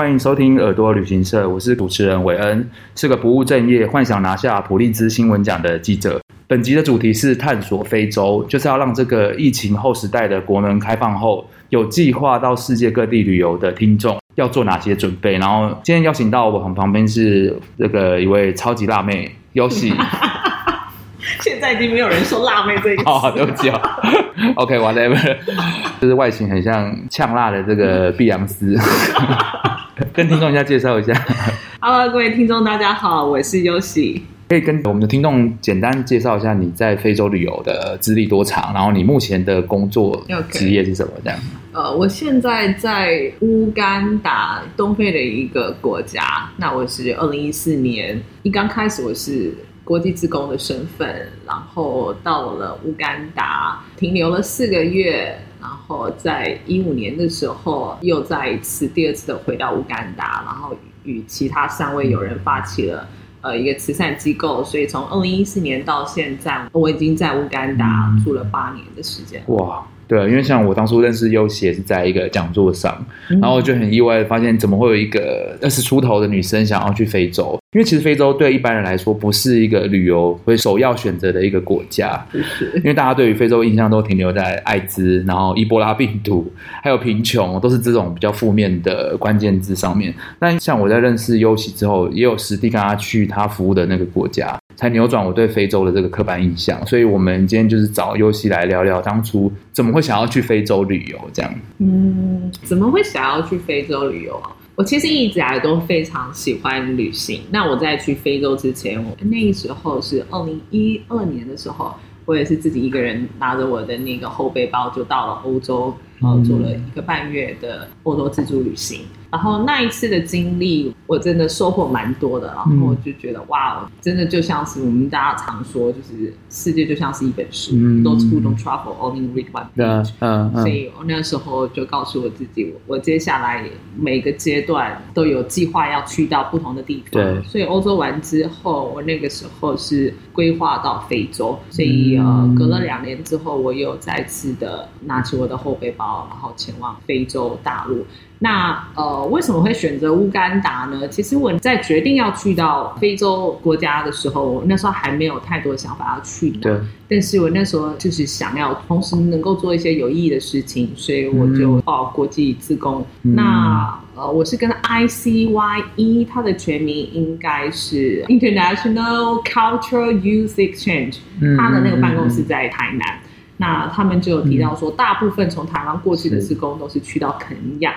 欢迎收听耳朵旅行社，我是主持人韦恩，是个不务正业、幻想拿下普利兹新闻奖的记者。本集的主题是探索非洲，就是要让这个疫情后时代的国门开放后，有计划到世界各地旅游的听众要做哪些准备。然后今天邀请到我们旁边是这个一位超级辣妹，Yoshi。现在已经没有人说辣妹这个词。哦，对不起哦。OK，whatever，就是外形很像呛辣的这个碧昂斯。跟听众一下介绍一下。Hello，各位听众，大家好，我是 Yoshi。可以跟我们的听众简单介绍一下你在非洲旅游的资历多长，然后你目前的工作职业是什么？这样。呃，我现在在乌干达东非的一个国家。那我是二零一四年一刚开始，我是。国际职工的身份，然后到了乌干达停留了四个月，然后在一五年的时候又再一次第二次的回到乌干达，然后与其他三位友人发起了呃一个慈善机构，所以从二零一四年到现在，我已经在乌干达住了八年的时间。哇！对，因为像我当初认识优喜也是在一个讲座上，然后就很意外的发现，怎么会有一个二十出头的女生想要去非洲？因为其实非洲对一般人来说不是一个旅游会首要选择的一个国家，因为大家对于非洲印象都停留在艾滋，然后伊波拉病毒，还有贫穷，都是这种比较负面的关键字上面。但像我在认识优喜之后，也有实地跟他去他服务的那个国家。才扭转我对非洲的这个刻板印象，所以我们今天就是找优西来聊聊当初怎么会想要去非洲旅游这样。嗯，怎么会想要去非洲旅游啊？我其实一直以来都非常喜欢旅行。那我在去非洲之前，我那时候是二零一二年的时候，我也是自己一个人拿着我的那个后背包就到了欧洲，然后做了一个半月的欧洲自助旅行。然后那一次的经历，我真的收获蛮多的。然后我就觉得，哇，真的就像是我们大家常说，就是世界就像是一本书。嗯、Those who don't travel only read one page。嗯嗯。所以我那时候就告诉我自己，我接下来每个阶段都有计划要去到不同的地方。对。所以欧洲完之后，我那个时候是规划到非洲。所以呃，隔了两年之后，我又再次的拿起我的后背包，然后前往非洲大陆。那呃，为什么会选择乌干达呢？其实我在决定要去到非洲国家的时候，我那时候还没有太多想法要去。对。但是我那时候就是想要同时能够做一些有意义的事情，所以我就报、嗯、国际自工。嗯、那呃，我是跟 ICYE，它的全名应该是 International Cultural Youth Exchange，它的那个办公室在台南。嗯、那他们就有提到说，大部分从台湾过去的自工都是去到肯尼亚。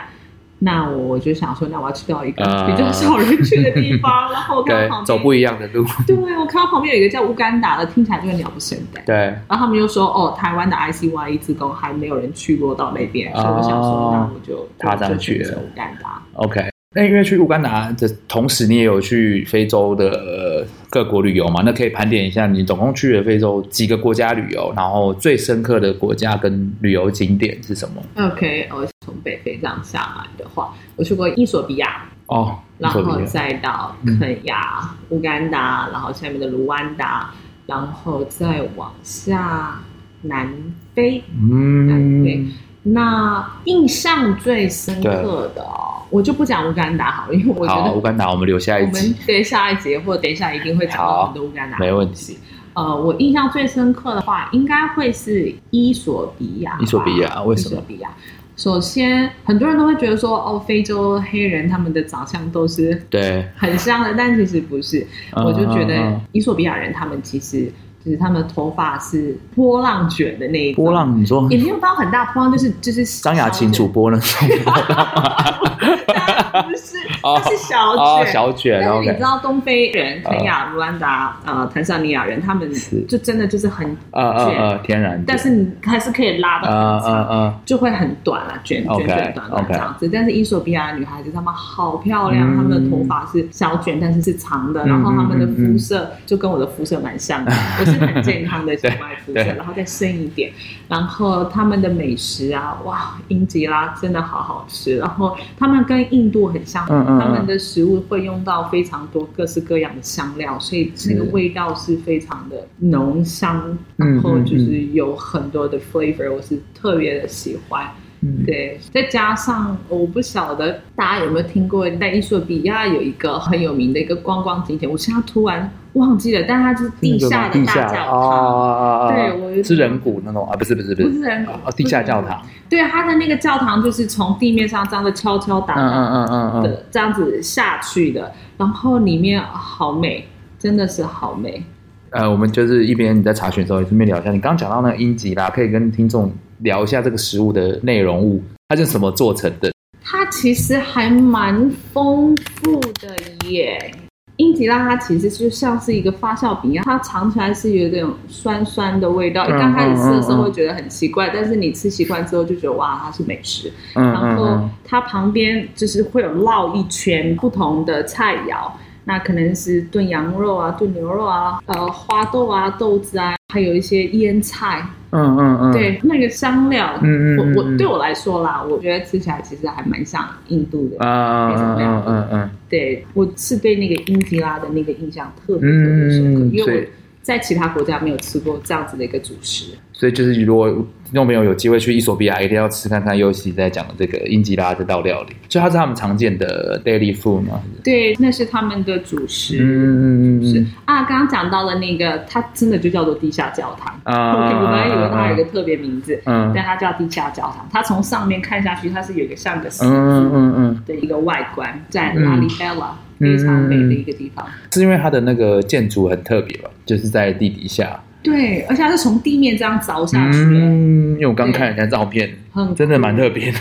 那我就想说，那我要去到一个比较少人去的地方，uh, 然后看旁边走不一样的路。对，我看到旁边有一个叫乌干达的，听起来就很鸟不生蛋。对，然后他们又说，哦，台湾的 ICYE 志工还没有人去过到那边，uh, 所以我想说，那我就踏上去了乌干达。OK。那因为去乌干达的同时，你也有去非洲的各国旅游嘛？那可以盘点一下，你总共去了非洲几个国家旅游，然后最深刻的国家跟旅游景点是什么？OK，我从北非这样下来的话，我去过伊索比亚哦，然后再到肯亚、乌干达，然后下面的卢旺达，然后再往下南非，嗯，南非。那印象最深刻的哦。我就不讲乌干达好了，因为我觉得乌干达我们留下一集，我们对下一节或等一下一定会讲到很多乌干达。没问题。呃，我印象最深刻的话，应该会是伊索比亚。伊索比亚为什么？伊索比亚，首先很多人都会觉得说，哦，非洲黑人他们的长相都是对很像的，但其实不是。我就觉得伊索比亚人他们其实。就是他们的头发是波浪卷的那一种，波浪你说也没有到很大波浪，就是就是张雅琴主播那种。不是，它是小卷，小卷。但是你知道东非人、肯亚、卢安达、呃、坦桑尼亚人，他们就真的就是很卷，天然。但是你还是可以拉的很长，就会很短啊，卷卷卷短短这样子。但是伊索比亚的女孩子她们好漂亮，她们的头发是小卷，但是是长的，然后她们的肤色就跟我的肤色蛮像的，我是很健康的小麦肤色，然后再深一点。然后他们的美食啊，哇，英吉拉真的好好吃。然后他们跟印度很像，嗯嗯，他们的食物会用到非常多各式各样的香料，所以那个味道是非常的浓香，然后就是有很多的 flavor，我是特别的喜欢。嗯，对，再加上我不晓得大家有没有听过，在伊索比亚有一个很有名的一个观光景点，我现在突然忘记了，但它是地下的大教堂。对，我是人骨那种啊，不是不是不是，不是人骨，地下教堂。对，它的那个教堂就是从地面上这样子敲敲打打的，嗯嗯嗯嗯，这样子下去的，然后里面好美，真的是好美。呃，我们就是一边你在查询的时候，也顺便聊一下。你刚刚讲到那个英吉拉，可以跟听众聊一下这个食物的内容物，它是什么做成的？它其实还蛮丰富的耶。英吉拉它其实就像是一个发酵饼一样，它尝起来是有点酸酸的味道。你刚开始吃的时候会觉得很奇怪，但是你吃习惯之后就觉得哇，它是美食。然后它旁边就是会有绕一圈不同的菜肴。那可能是炖羊肉啊，炖牛肉啊，呃，花豆啊，豆子啊，还有一些腌菜，嗯嗯嗯，对，那个香料，嗯嗯，我我对我来说啦，我觉得吃起来其实还蛮像印度的啊，嗯嗯嗯嗯，对，我是对那个英吉拉的那个印象特别特别深刻，因为我在其他国家没有吃过这样子的一个主食。所以就是，如果听众朋友有机会去伊索比亚，一定要吃看看尤其在讲的这个英吉拉这道料理。所以它是他们常见的 daily food 吗？对，那是他们的主食。嗯嗯嗯是啊，刚刚讲到了那个，它真的就叫做地下教堂啊。我本来以为它有一个特别名字，嗯，但它叫地下教堂。它从上面看下去，它是有一个像个十字嗯嗯的一个外观，在拉里贝拉非常美的一个地方。是因为它的那个建筑很特别吧？就是在地底下。对，而且它是从地面这样凿下去。嗯，因为我刚看人家照片，真的蛮特别的，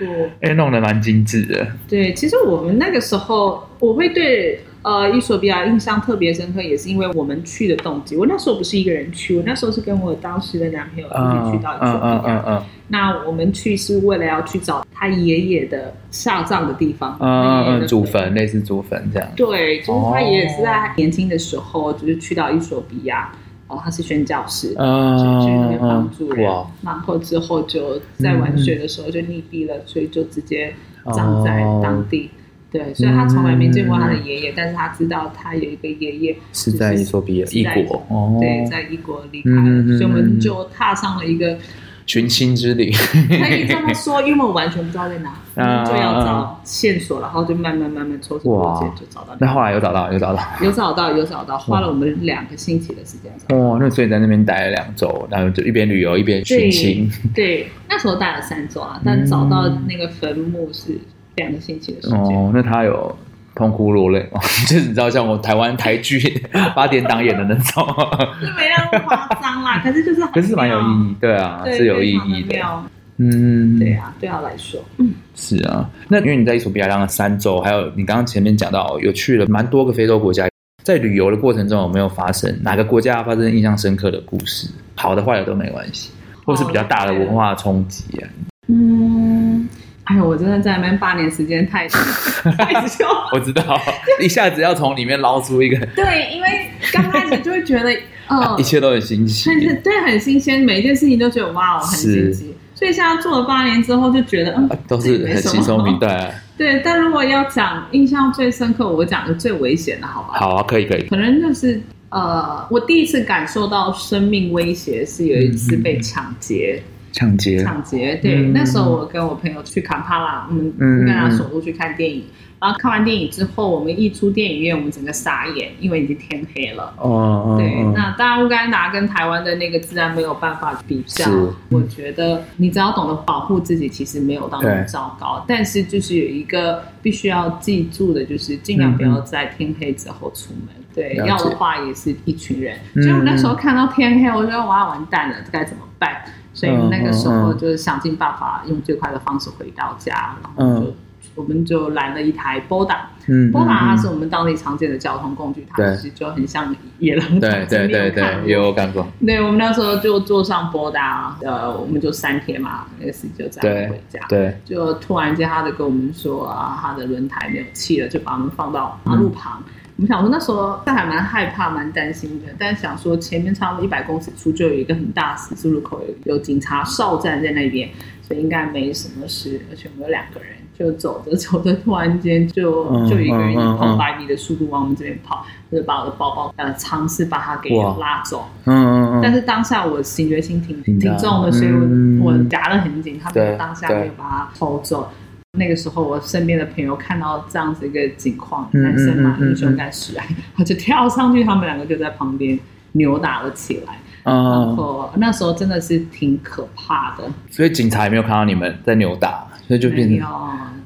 哎，弄得蛮精致的。对，其实我们那个时候，我会对呃伊索比亚印象特别深刻，也是因为我们去的动机。我那时候不是一个人去，我那时候是跟我当时的男朋友一起去到伊索比亚。嗯嗯嗯。那我们去是为了要去找他爷爷的下葬的地方。嗯嗯，祖坟，类似祖坟这样。对，就是他爷爷是在年轻的时候，就是去到伊索比亚。哦，他是宣教师，嗯，去那边帮助人，然后之后就在玩水的时候就溺毙了，所以就直接葬在当地。对，所以他从来没见过他的爷爷，但是他知道他有一个爷爷是在伊索比亚异国，对，在异国离开了，所以我们就踏上了一个。寻亲之旅，可以这么说，因为我完全不知道在哪，啊、就要找线索，然后就慢慢慢慢抽丝剥茧，就找到。那后来有找到，有找到，有找到，有找到，花了我们两个星期的时间。哦，那所以在那边待了两周，然后就一边旅游一边寻亲。对，那时候待了三周啊，但找到那个坟墓是两个星期的时间。哦，那他有。痛哭落泪哦，就是你知道，像我台湾台剧 八点档演的那种，是没那么夸张啦。可是就是，可是蛮有意义，对啊，是有意义的。嗯，对啊，对他来说，嗯，是啊。那因为你在伊索比亚当了三周，还有你刚刚前面讲到有去了蛮多个非洲国家，在旅游的过程中有没有发生哪个国家发生印象深刻的故事？好的坏的都没关系，或是比较大的文化冲击啊？嗯。哎呦，我真的在那边八年时间太久太久，我知道，一下子要从里面捞出一个。对，因为刚开始就会觉得，哦，一切都很新奇，对，很新鲜，每一件事情都觉得哇，很新奇。所以现在做了八年之后，就觉得嗯，都是很轻松平淡。对，但如果要讲印象最深刻，我讲的最危险的，好吧？好啊，可以可以。可能就是呃，我第一次感受到生命威胁是有一次被抢劫。抢劫！抢劫！对，嗯、那时候我跟我朋友去坎帕拉，嗯，跟他首都去看电影。然后看完电影之后，我们一出电影院，我们整个傻眼，因为已经天黑了。哦，对，哦、那当然乌干达跟台湾的那个自然没有办法比较。是我觉得你只要懂得保护自己，其实没有到那么糟糕。对但是就是有一个必须要记住的，就是尽量不要在天黑之后出门。嗯、对，要的话也是一群人。所以我那时候看到天黑，我觉得哇，完蛋了，这该怎么办？所以那个时候就是想尽办法用最快的方式回到家，然后就我们就拦了一台 Boda，嗯，Boda 它是我们当地常见的交通工具，它其实就很像野狼。对对对对，有感觉。对，我们那时候就坐上 Boda，呃，我们就三天嘛，那个司机就载我们回家。对，就突然间他就跟我们说啊，他的轮胎没有气了，就把我们放到马路旁。我们想说那时候还蛮害怕、蛮担心的，但想说前面差不多一百公尺处就有一个很大十字路口，有有警察哨站在那边，所以应该没什么事。而且我们有两个人，就走着走着，突然间就就一个人以跑百米的速度往我们这边跑，就是把我的包包呃尝试把它给拉走。嗯嗯但是当下我警觉心挺挺重的，所以我我夹得很紧，他们当下没有把它偷走。那个时候，我身边的朋友看到这样子一个情况，男生嘛，英雄该使然，他就跳上去，他们两个就在旁边扭打了起来。然后那时候真的是挺可怕的。所以警察也没有看到你们在扭打，所以就变成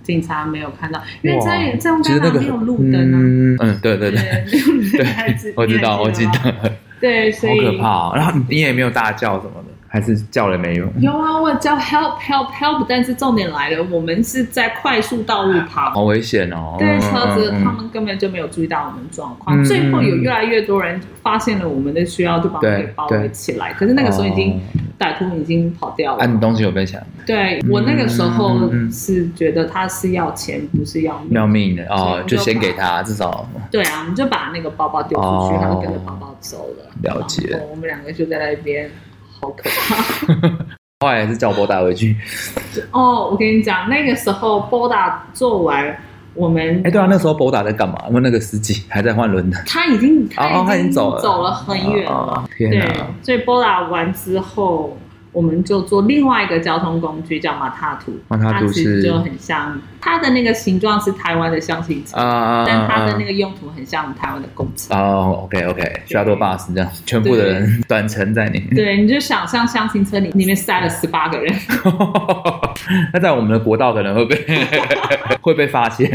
警察没有看到，因为在在乌干达没有路灯啊。嗯，对对对，对，我知道，我记得。对，所以好可怕。然后你也没有大叫什么的。还是叫了没有？有啊，我叫 help help help，但是重点来了，我们是在快速道路旁，好危险哦！对，车子、嗯、他们根本就没有注意到我们状况。嗯、最后有越来越多人发现了我们的需要，就把我们给包围起来。可是那个时候已经歹徒已经跑掉了。啊，你东西有被抢？对，我那个时候是觉得他是要钱，不是要命要命的哦，就先给他，至少对啊，我们就把那个包包丢出去，他就跟着包包走了。了解。我们两个就在那边。好可怕！后来是叫波达回去。哦，我跟你讲，那个时候波打做完，我们哎，对啊，那时候波打在干嘛？因为那个司机还在换轮胎。他已经，他已经走了，走了很远了。哦、天哪！对，所以波打完之后。我们就做另外一个交通工具叫马踏图，马踏图其实就很像它的那个形状是台湾的厢型车啊，但它的那个用途很像台湾的公车哦。OK OK，需要坐巴士这样，全部的人短程在里面。对，你就想象厢型车里里面塞了十八个人，那在我们的国道可能会被 会被发现。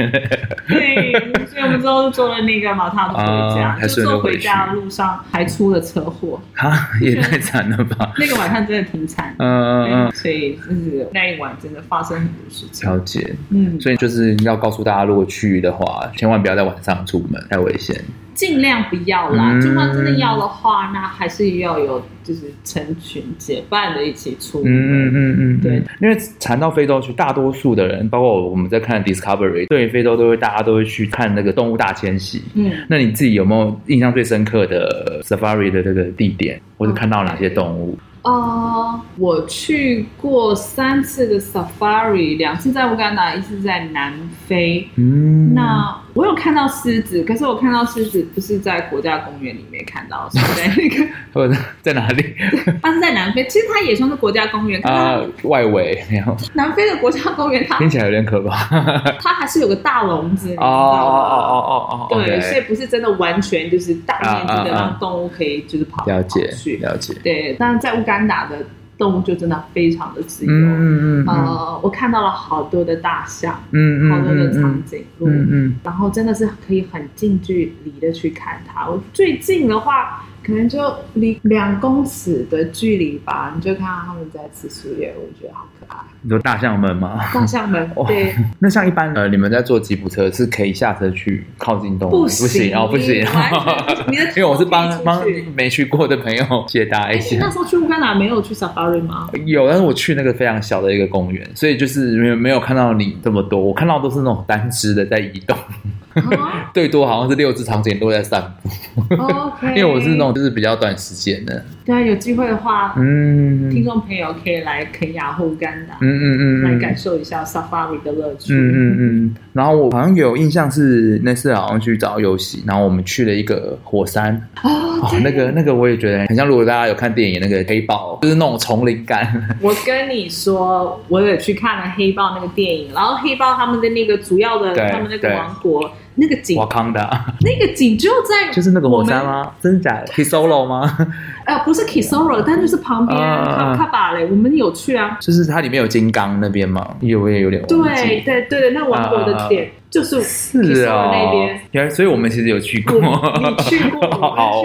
对，所以我们之后就坐了那个马踏图回家，就坐回家的路上还出了车祸啊，也太惨了吧！那个晚上真的挺。嗯嗯嗯，所以就是那一晚真的发生很多事情。了解，嗯，所以就是要告诉大家，如果去的话，千万不要在晚上出门，太危险。尽量不要啦，就算真的要的话，那还是要有就是成群结伴的一起出门。嗯嗯嗯，对，因为谈到非洲去，大多数的人，包括我们在看 Discovery，对于非洲都会大家都会去看那个动物大迁徙。嗯，那你自己有没有印象最深刻的 Safari 的这个地点，或者看到哪些动物？哦，uh, 我去过三次的 Safari，两次在乌干达，一次在南非。嗯，那。我有看到狮子，可是我看到狮子不是在国家公园里面看到，是在那个，或者在哪里？它是在南非，其实它也算是国家公园啊，外围。南非的国家公园，它听起来有点可怕。它还是有个大笼子，哦哦哦哦哦，对，所以不是真的完全就是大面积的让动物可以就是跑了解去了解。对，但是在乌干达的。动物就真的非常的自由，嗯嗯呃，我看到了好多的大象，嗯好多的长颈鹿，嗯嗯，然后真的是可以很近距离的去看它。我最近的话，可能就离两公尺的距离吧，你就看到他们在吃树叶，我觉得好可爱。你说大象们吗？大象们，对。那像一般呃，你们在坐吉普车是可以下车去靠近动物？不行哦，不行。因为我是帮帮没去过的朋友解答一下。那时候去乌干达没有去 Safari 吗？有，但是我去那个非常小的一个公园，所以就是没有没有看到你这么多。我看到都是那种单只的在移动。最多好像是六只长颈鹿在散步，因为我是那种就是比较短时间的。对啊，有机会的话，嗯，听众朋友可以来肯亚或乌干达，嗯嗯嗯，来感受一下 Safari 的乐趣。嗯嗯嗯。然后我好像有印象是那次好像去找游戏，然后我们去了一个火山哦，那个那个我也觉得很像。如果大家有看电影那个黑豹，就是那种丛林感。我跟你说，我也去看了黑豹那个电影，然后黑豹他们的那个主要的他们那个王国。那个景，瓦康达，那个景就在，就是那个火山吗？真的假的？Kisoro 吗？呃，不是 Kisoro，但就是旁边卡卡巴嘞，我们有去啊。就是它里面有金刚那边嘛？有，我也有点。对对对，那王国的点。就是是啊，那边，原来所以我们其实有去过，你去过，好，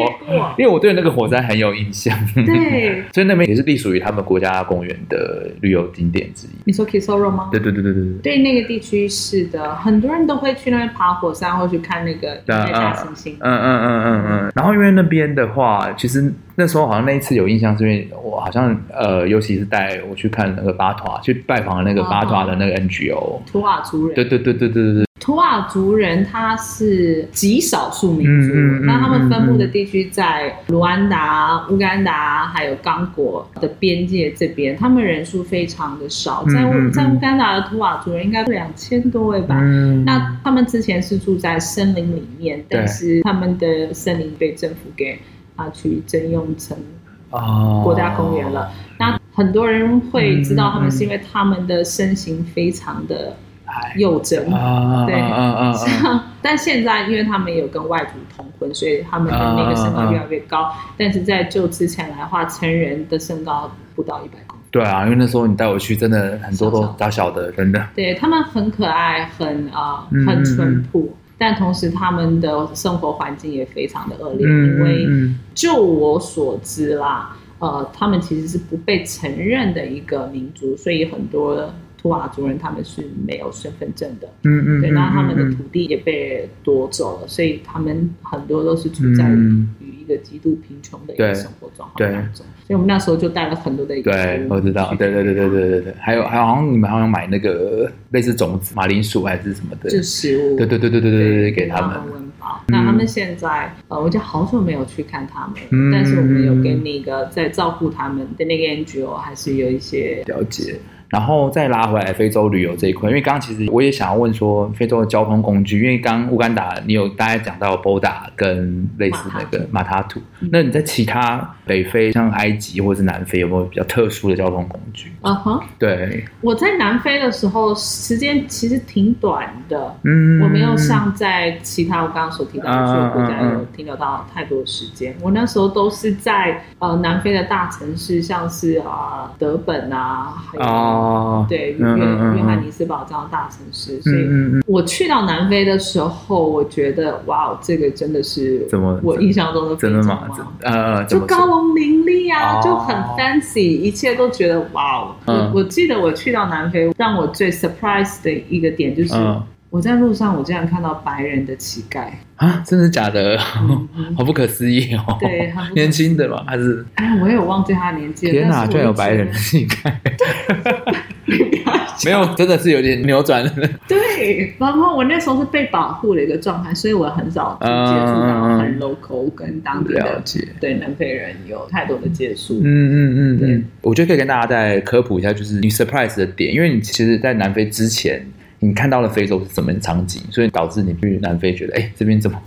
因为我对那个火山很有印象，对，所以那边也是隶属于他们国家公园的旅游景点之一。你说 Kisoro 吗？对对对对对对，对那个地区是的，很多人都会去那边爬火山，或去看那个大猩猩。嗯嗯嗯嗯嗯。然后因为那边的话，其实那时候好像那一次有印象，是因为我好像呃，尤其是带我去看那个巴图，去拜访了那个巴图的那个 NGO，图瓦族人。对对对对对对对。图瓦族人他是极少数民族，嗯嗯、那他们分布的地区在卢安达、乌干达还有刚果的边界这边，他们人数非常的少。在乌在乌干达的图瓦族人应该两千多位吧。嗯、那他们之前是住在森林里面，但是他们的森林被政府给啊去征用成国家公园了。那很多人会知道他们是因为他们的身形非常的幼真，对，像但现在因为他们有跟外族通婚，所以他们的那个身高越来越高。但是在就之前来的话，成人的身高不到一百公分。对啊，因为那时候你带我去，真的很多都小小的，真的。对，他们很可爱，很啊，很淳朴。但同时，他们的生活环境也非常的恶劣，嗯、因为就我所知啦，呃，他们其实是不被承认的一个民族，所以很多图瓦族人他们是没有身份证的。嗯嗯，对，那他们的土地也被夺走了，所以他们很多都是处在个极度贫穷的一个生活状况当中。所以我们那时候就带了很多的一个。对，我知道。对对对对对对对，还有还有，好像你们好像买那个类似种子、马铃薯还是什么的，是食物。对对对对对对对，给他们。那他们现在，呃，我就好久没有去看他们，但是我们有跟那个在照顾他们的那个 NGO 还是有一些了解。然后再拉回来非洲旅游这一块，因为刚刚其实我也想要问说非洲的交通工具，因为刚刚乌干达你有大概讲到 Boda 跟类似那个马塔图，那你在其他北非像埃及或者是南非有没有比较特殊的交通工具？啊哈、uh，huh. 对，我在南非的时候时间其实挺短的，嗯，我没有像在其他我刚刚所提到的这些国家有停留到太多时间，uh, uh, uh. 我那时候都是在呃南非的大城市，像是啊、呃、德本啊，还有。Uh. 哦，对，约约翰尼斯堡这样大城市，所以我去到南非的时候，我觉得哇，这个真的是怎么我印象中的真的吗？呃，就高楼林立啊，就很 fancy，一切都觉得哇。我我记得我去到南非，让我最 surprise 的一个点就是。我在路上，我竟然看到白人的乞丐啊！真的假的？好不可思议哦！对，年轻的吧？还是？哎，我也有忘记他的年纪。天哪，居然有白人的 乞丐！没有，真的是有点扭转了。对，然后我那时候是被保护的一个状态，所以我很少接触到很 local 跟当地的对南非人有太多的接触。嗯嗯嗯，对，我觉得可以跟大家再科普一下，就是你 surprise 的点，因为你其实，在南非之前。你看到了非洲是什么场景，所以导致你去南非觉得，哎、欸，这边怎么？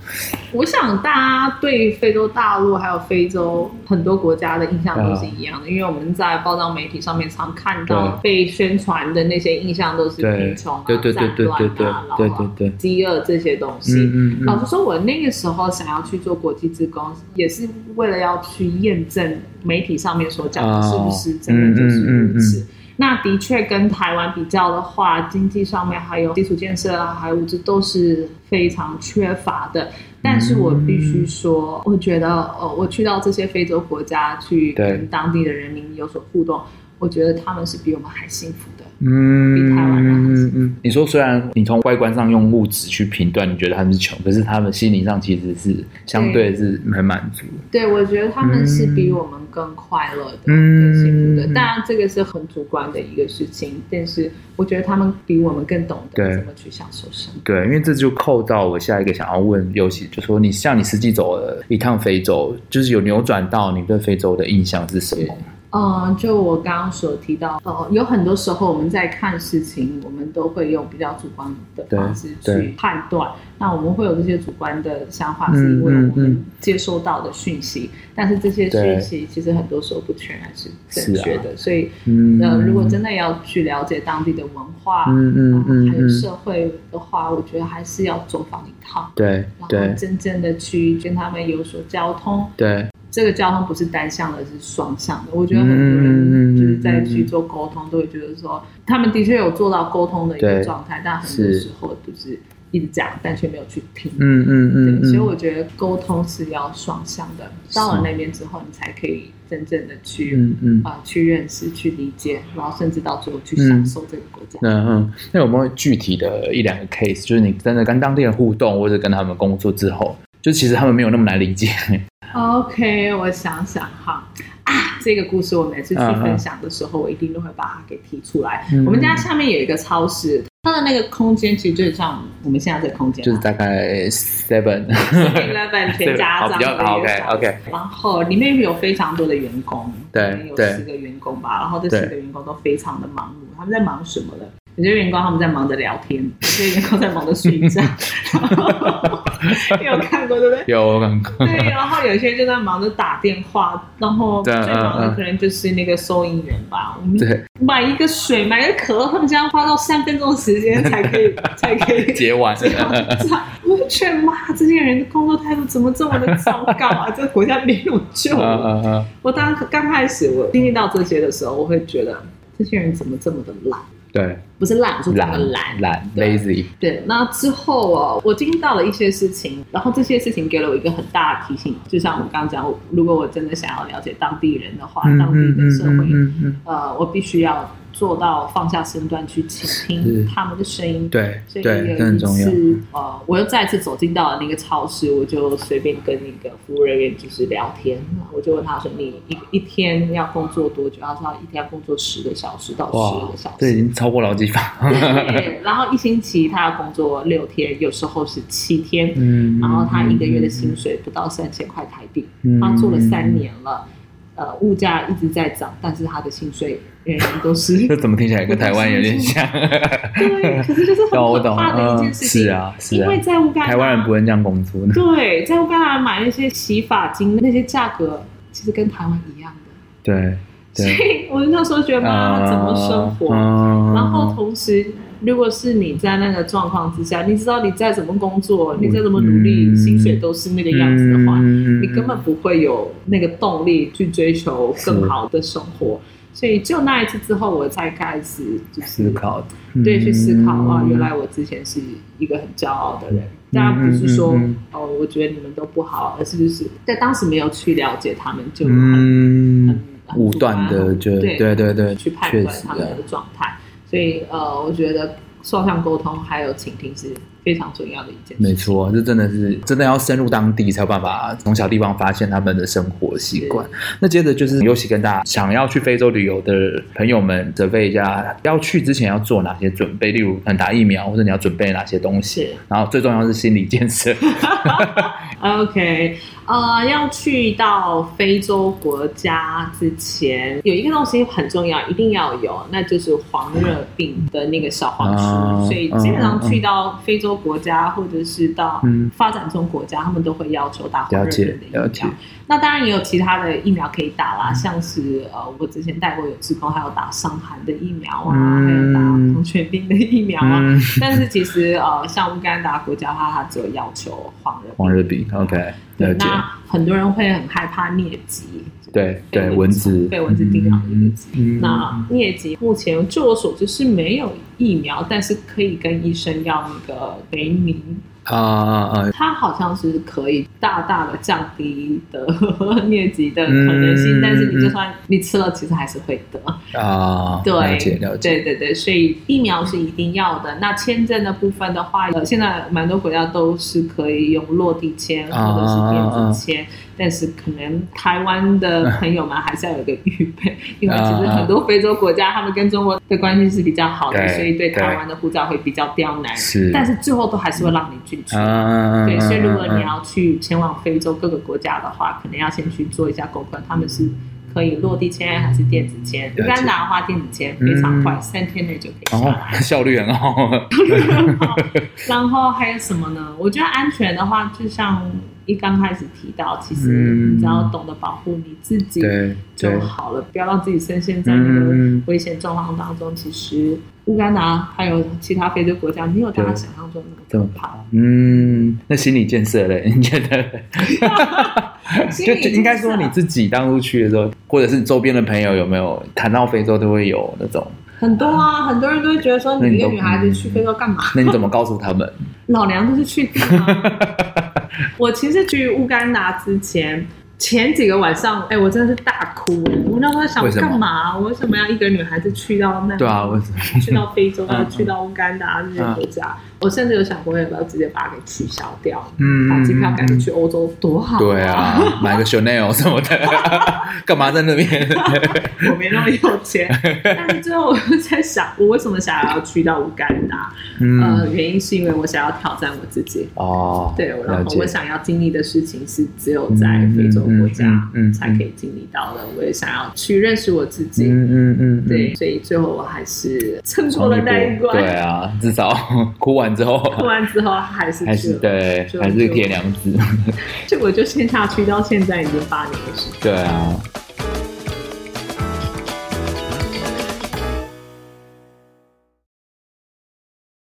我想大家对非洲大陆还有非洲很多国家的印象都是一样的，嗯、因为我们在报章媒体上面常看到被宣传的那些印象都是贫穷啊、战乱啊、对对对对饥饿这些东西。嗯嗯嗯、老实说，我那个时候想要去做国际职工，也是为了要去验证媒体上面所讲的是不是真的就是如此。那的确跟台湾比较的话，经济上面还有基础建设啊，还有物资都是非常缺乏的。但是我必须说，我觉得，呃，我去到这些非洲国家去跟当地的人民有所互动，我觉得他们是比我们还幸福的。嗯，比台湾人还幸福。嗯，你说，虽然你从外观上用物质去评断，你觉得他们是穷，可是他们心灵上其实是相对是很满足。对，我觉得他们是比我们更快乐的、更幸福的。当然，这个是很主观的一个事情，但是我觉得他们比我们更懂得怎么去享受生活。对，因为这就扣到我下一个想要问尤其，就说你像你实际走了一趟非洲，就是有扭转到你对非洲的印象是什么？嗯，就我刚刚所提到，呃，有很多时候我们在看事情，我们都会用比较主观的方式去判断。那我们会有这些主观的想法，是因为我们接收到的讯息。嗯嗯嗯、但是这些讯息其实很多时候不全然是正确的。啊、所以，嗯、呃，如果真的要去了解当地的文化，嗯嗯嗯，还有社会的话，我觉得还是要走访一趟。对，对，然后真正的去跟他们有所交通。对。这个交通不是单向的，是双向的。我觉得很多人就是在去做沟通，都会觉得说，他们的确有做到沟通的一个状态，但很多时候就是一直讲，但却没有去听。嗯嗯嗯。所以我觉得沟通是要双向的。到了那边之后，你才可以真正的去嗯啊去认识、去理解，然后甚至到最后去享受这个国家。嗯嗯。那有没有具体的一两个 case，就是你真的跟当地人互动，或者跟他们工作之后，就其实他们没有那么难理解？OK，我想想哈啊，这个故事我每次去分享的时候，uh huh. 我一定都会把它给提出来。嗯、我们家下面有一个超市，它的那个空间其实就像我们现在这个空间，就是大概 seven eleven 全家这样的 OK OK。然后里面有非常多的员工，对，有四个员工吧。然后这四个员工都非常的忙碌，他们在忙什么呢？有些员工他们在忙着聊天，有些员工在忙着睡觉。有看过对不对？有看过。对，然后有些人就在忙着打电话，然后最忙的可能就是那个收银员吧。我们买一个水，买一个可乐，他们这样花到三分钟的时间才可以 才可以结完。我去妈这些人的工作态度怎么这么的糟糕啊！这个国家没有救了。我当刚开始我经历到这些的时候，我会觉得这些人怎么这么的懒。对，不是懒，是怎么懒懒 lazy。对，那之后哦，我经历到了一些事情，然后这些事情给了我一个很大的提醒。就像我刚刚讲，如果我真的想要了解当地人的话，嗯、当地的社会，嗯嗯、呃，我必须要。做到放下身段去倾听他们的声音，对，所以有一次，呃，我又再次走进到了那个超市，我就随便跟那个服务人员就是聊天，我就问他说：“你一一天要工作多久？”他说：“一天要工作十个小时到十二个小时。”这已经超过劳基法。对，然后一星期他要工作六天，有时候是七天，嗯，然后他一个月的薪水不到三千块台币，嗯，他做了三年了。呃，物价一直在涨，但是他的薪水都是。这怎么听起来跟台湾有点像？对，可是就是很可怕的一件事情。是啊，是啊。因为在乌干达，台湾人不会这样工作。对，在乌干达买那些洗发精，那些价格其实跟台湾一样的。对。所以我那时候觉得，妈，怎么生活？然后同时。如果是你在那个状况之下，你知道你再怎么工作，你再怎么努力，嗯、薪水都是那个样子的话，嗯、你根本不会有那个动力去追求更好的生活。是所以就那一次之后，我才开始就是思考，对，去思考啊，原来我之前是一个很骄傲的人。当然不是说、嗯、哦，我觉得你们都不好，而是就是在当时没有去了解他们，就很、武断的就对对对对去判断他们的状态。所以，呃，我觉得双向沟通还有倾听是非常重要的一件事。没错，这真的是真的要深入当地才有办法从小地方发现他们的生活习惯。那接着就是尤其跟大家想要去非洲旅游的朋友们准备一下，要去之前要做哪些准备，例如打疫苗，或者你要准备哪些东西。然后最重要是心理建设。OK。呃，要去到非洲国家之前，有一个东西很重要，一定要有，那就是黄热病的那个小黄书。嗯、所以基本上去到非洲国家，嗯、或者是到发展中国家，嗯、他们都会要求打黄热病的疫苗。那当然也有其他的疫苗可以打啦，像是呃，我之前带过有志工，还有打伤寒的疫苗啊，嗯、还有打狂犬病的疫苗啊。嗯、但是其实呃，像乌干达国家的话，它只有要求黄热黄热病。OK，对，那很多人会很害怕疟疾，对对，蚊子被蚊子叮咬疟疾。嗯、那疟疾目前据我所知是没有疫苗，但是可以跟医生要那个给你。啊啊啊！它好像是可以大大的降低的 疟疾的可能性，嗯、但是你就算你吃了，其实还是会得啊。对，了解了解。对对对，所以疫苗是一定要的。那签证的部分的话，呃，现在蛮多国家都是可以用落地签或者是电子签。啊啊啊但是可能台湾的朋友们还是要有个预备，因为其实很多非洲国家他们跟中国的关系是比较好的，所以对台湾的护照会比较刁难。是，但是最后都还是会让你进去。对，所以如果你要去前往非洲各个国家的话，可能要先去做一下功课，他们是可以落地签还是电子签？乌干达的话，电子签非常快，三天内就可以下来，效率很好。效率很好。然后还有什么呢？我觉得安全的话，就像。一刚开始提到，其实你只要懂得保护你自己就好了，不要让自己深陷在那个危险状况当中。其实乌干达还有其他非洲国家没有大家想象中那么可怕。嗯，那心理建设嘞？你觉得？就应该说你自己当初去的时候，或者是周边的朋友有没有谈到非洲都会有那种？很多啊，很多人都会觉得说，你一个女孩子去非洲干嘛？那你怎么告诉他们？老娘都是去 我其实去乌干达之前，前几个晚上，哎，我真的是大哭。我那时候想干嘛？我为什么要一个女孩子去到那？对啊，为什么去到非洲，要去到乌干达这些国家？我甚至有想过要不要直接把它给取消掉，嗯，把机票改成去欧洲多好。对啊，买个 Chanel 什么的，干嘛在那边？我没那么有钱。但是最后我在想，我为什么想要去到乌干达？呃，原因是因为我想要挑战我自己。哦，对，然后我想要经历的事情是只有在非洲国家，嗯才可以经历到的。我也想要去认识我自己，嗯嗯嗯，对，所以最后我还是撑过了那一关。对啊，至少 哭完之后，哭完之后还是还是对，还是铁娘子。就我就先下去到现在已经八年的时间。对啊。